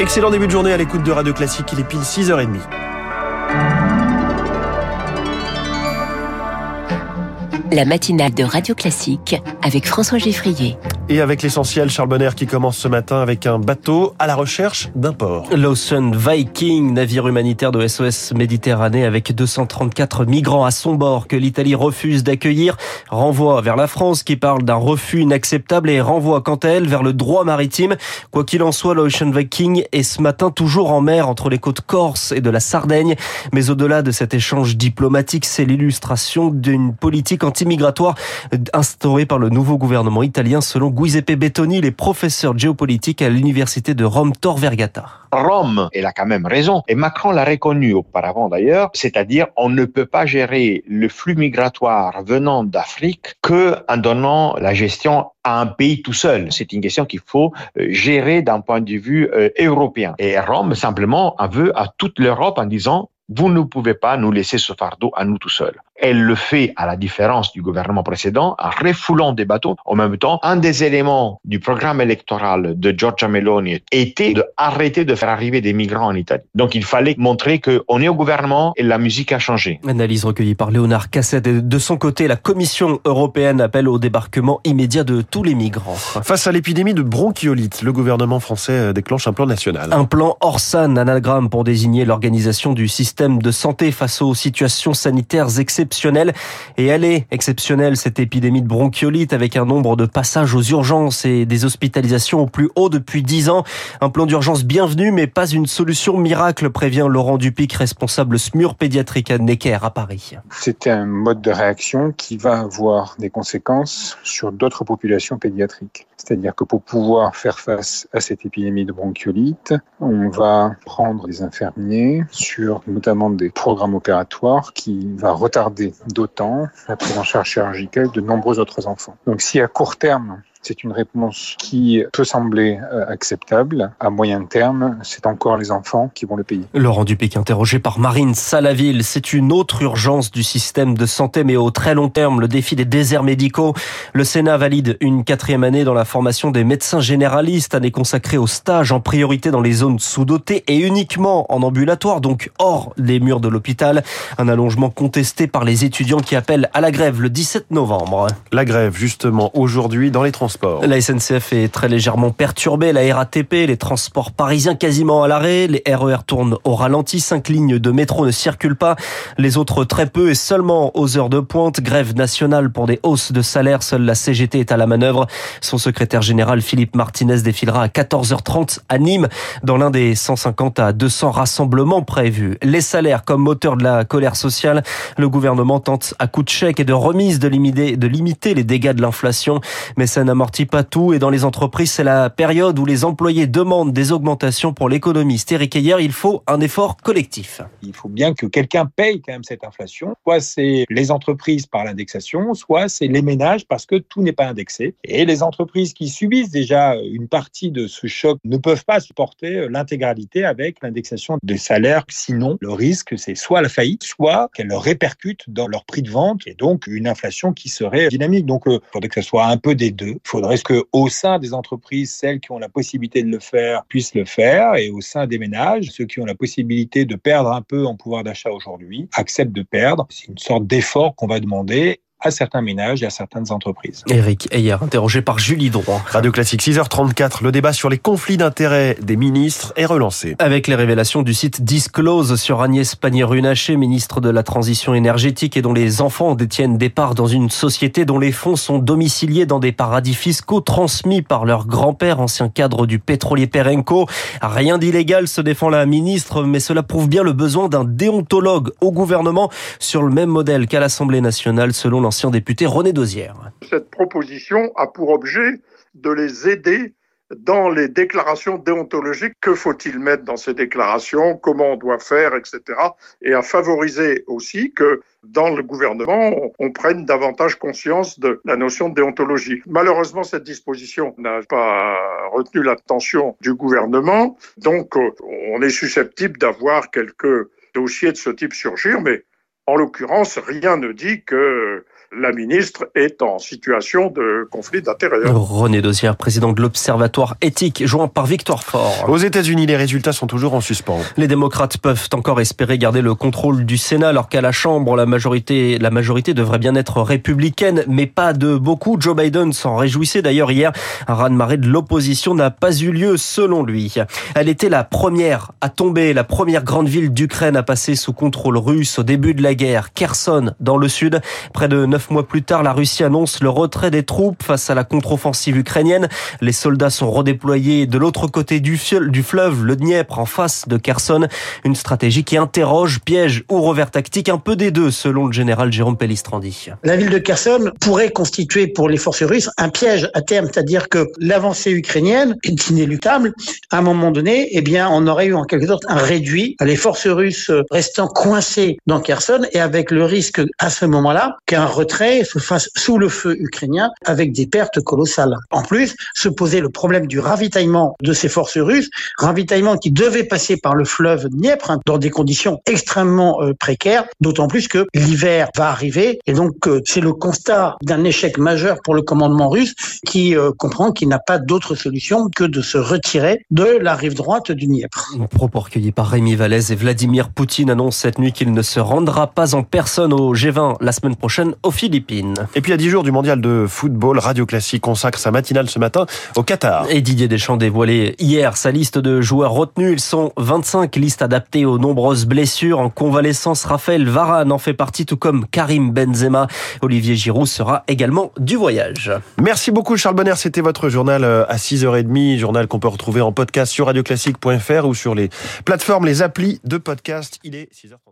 Excellent début de journée à l'écoute de Radio Classique, il est pile 6h30. La matinale de Radio Classique avec François Geffrier. Et avec l'essentiel, Charles Bonner qui commence ce matin avec un bateau à la recherche d'un port. L'Ocean Viking, navire humanitaire de SOS Méditerranée avec 234 migrants à son bord que l'Italie refuse d'accueillir, renvoie vers la France qui parle d'un refus inacceptable et renvoie quant à elle vers le droit maritime. Quoi qu'il en soit, l'Ocean Viking est ce matin toujours en mer entre les côtes corse et de la Sardaigne. Mais au-delà de cet échange diplomatique, c'est l'illustration d'une politique anti-migratoire instaurée par le nouveau gouvernement italien selon Giuseppe Bettoni, les professeurs géopolitiques à l'université de Rome Tor Vergata. Rome, elle a quand même raison, et Macron l'a reconnu auparavant d'ailleurs, c'est-à-dire on ne peut pas gérer le flux migratoire venant d'Afrique que en donnant la gestion à un pays tout seul. C'est une question qu'il faut euh, gérer d'un point de vue euh, européen. Et Rome simplement en veut à toute l'Europe en disant vous ne pouvez pas nous laisser ce fardeau à nous tout seuls. Elle le fait, à la différence du gouvernement précédent, en refoulant des bateaux. En même temps, un des éléments du programme électoral de Giorgia Meloni était de arrêter de faire arriver des migrants en Italie. Donc il fallait montrer qu'on est au gouvernement et la musique a changé. Analyse recueillie par Léonard Cassette. De son côté, la Commission européenne appelle au débarquement immédiat de tous les migrants. Face à l'épidémie de bronchiolite, le gouvernement français déclenche un plan national. Un plan Orsan, anagramme pour désigner l'organisation du système de santé face aux situations sanitaires exceptionnelles et elle est exceptionnelle, cette épidémie de bronchiolite, avec un nombre de passages aux urgences et des hospitalisations au plus haut depuis 10 ans. Un plan d'urgence bienvenu, mais pas une solution miracle, prévient Laurent Dupic, responsable SMUR pédiatrique à Necker à Paris. C'est un mode de réaction qui va avoir des conséquences sur d'autres populations pédiatriques. C'est-à-dire que pour pouvoir faire face à cette épidémie de bronchiolite, on va prendre des infirmiers sur notamment des programmes opératoires qui va retarder d'autant la prise en chirurgicale de nombreux autres enfants. Donc si à court terme, c'est une réponse qui peut sembler euh, acceptable. À moyen terme, c'est encore les enfants qui vont le payer. Laurent Dupic, interrogé par Marine Salaville, c'est une autre urgence du système de santé, mais au très long terme, le défi des déserts médicaux. Le Sénat valide une quatrième année dans la formation des médecins généralistes, année consacrée au stage en priorité dans les zones sous-dotées et uniquement en ambulatoire, donc hors des murs de l'hôpital. Un allongement contesté par les étudiants qui appellent à la grève le 17 novembre. La grève, justement, aujourd'hui dans les transports la SNCF est très légèrement perturbée, la RATP, les transports parisiens quasiment à l'arrêt, les RER e tournent au ralenti, cinq lignes de métro ne circulent pas, les autres très peu et seulement aux heures de pointe, grève nationale pour des hausses de salaire, seule la CGT est à la manœuvre. Son secrétaire général Philippe Martinez défilera à 14h30 à Nîmes dans l'un des 150 à 200 rassemblements prévus. Les salaires comme moteur de la colère sociale, le gouvernement tente à coup de chèque et de remise de limiter, de limiter les dégâts de l'inflation, mais ça n'a n'amortit pas tout et dans les entreprises, c'est la période où les employés demandent des augmentations pour l'économiste. Eric il faut un effort collectif. Il faut bien que quelqu'un paye quand même cette inflation. Soit c'est les entreprises par l'indexation, soit c'est les ménages parce que tout n'est pas indexé. Et les entreprises qui subissent déjà une partie de ce choc ne peuvent pas supporter l'intégralité avec l'indexation des salaires. Sinon, le risque, c'est soit la faillite, soit qu'elle répercute dans leur prix de vente et donc une inflation qui serait dynamique. Donc, il faudrait que ce soit un peu des deux faudrait que au sein des entreprises, celles qui ont la possibilité de le faire puissent le faire, et au sein des ménages, ceux qui ont la possibilité de perdre un peu en pouvoir d'achat aujourd'hui acceptent de perdre. C'est une sorte d'effort qu'on va demander à certains ménages et à certaines entreprises. Eric Ayer, interrogé par Julie Droit. Radio Classique 6h34, le débat sur les conflits d'intérêts des ministres est relancé. Avec les révélations du site Disclose sur Agnès Pannier-Runacher, ministre de la Transition énergétique et dont les enfants détiennent des parts dans une société dont les fonds sont domiciliés dans des paradis fiscaux transmis par leur grand-père, ancien cadre du pétrolier Perenco. Rien d'illégal, se défend la ministre, mais cela prouve bien le besoin d'un déontologue au gouvernement sur le même modèle qu'à l'Assemblée nationale selon l'ancien député René Dosière. Cette proposition a pour objet de les aider dans les déclarations déontologiques. Que faut-il mettre dans ces déclarations? Comment on doit faire, etc. Et à favoriser aussi que dans le gouvernement, on, prenne davantage conscience de la notion de déontologie. Malheureusement, cette disposition n'a pas retenu l'attention du gouvernement. Donc, euh, on est susceptible d'avoir quelques dossiers de ce type surgir, mais en l'occurrence, rien ne dit que la ministre est en situation de conflit d'intérêts. René Dosière, président de l'Observatoire éthique, joint par Victor Fort. Aux États-Unis, les résultats sont toujours en suspens. Les démocrates peuvent encore espérer garder le contrôle du Sénat, alors qu'à la Chambre, la majorité, la majorité devrait bien être républicaine, mais pas de beaucoup. Joe Biden s'en réjouissait d'ailleurs hier. Un raz-de-marée de l'opposition n'a pas eu lieu, selon lui. Elle était la première à tomber, la première grande ville d'Ukraine à passer sous contrôle russe au début de la guerre. Kherson, dans le sud. Près de mois plus tard, la Russie annonce le retrait des troupes face à la contre-offensive ukrainienne. Les soldats sont redéployés de l'autre côté du, du fleuve, le Dniepr, en face de Kherson. Une stratégie qui interroge, piège ou revers tactique, un peu des deux, selon le général Jérôme Pellistrandi. La ville de Kherson pourrait constituer pour les forces russes un piège à terme, c'est-à-dire que l'avancée ukrainienne est inéluctable. À un moment donné, eh bien, on aurait eu en quelque sorte un réduit, les forces russes restant coincées dans Kherson et avec le risque à ce moment-là qu'un retrait se fasse sous le feu ukrainien avec des pertes colossales. En plus, se posait le problème du ravitaillement de ces forces russes, ravitaillement qui devait passer par le fleuve Dniepr hein, dans des conditions extrêmement euh, précaires, d'autant plus que l'hiver va arriver et donc euh, c'est le constat d'un échec majeur pour le commandement russe qui euh, comprend qu'il n'a pas d'autre solution que de se retirer de la rive droite du Dniepr. Propos recueillis par Rémi Vallès et Vladimir Poutine annoncent cette nuit qu'il ne se rendra pas en personne au G20 la semaine prochaine aux Philippines. Et puis à 10 jours du mondial de football, Radio Classique consacre sa matinale ce matin au Qatar. Et Didier Deschamps dévoilé hier sa liste de joueurs retenus. Ils sont 25 listes adaptées aux nombreuses blessures. En convalescence, Raphaël Varane en fait partie, tout comme Karim Benzema. Olivier Giroud sera également du voyage. Merci beaucoup Charles Bonner, c'était votre journal euh, à 6h30, journal qu'on peut retrouver en podcast sur radioclassique.fr ou sur les plateformes, les applis de podcast. Il est 6h30.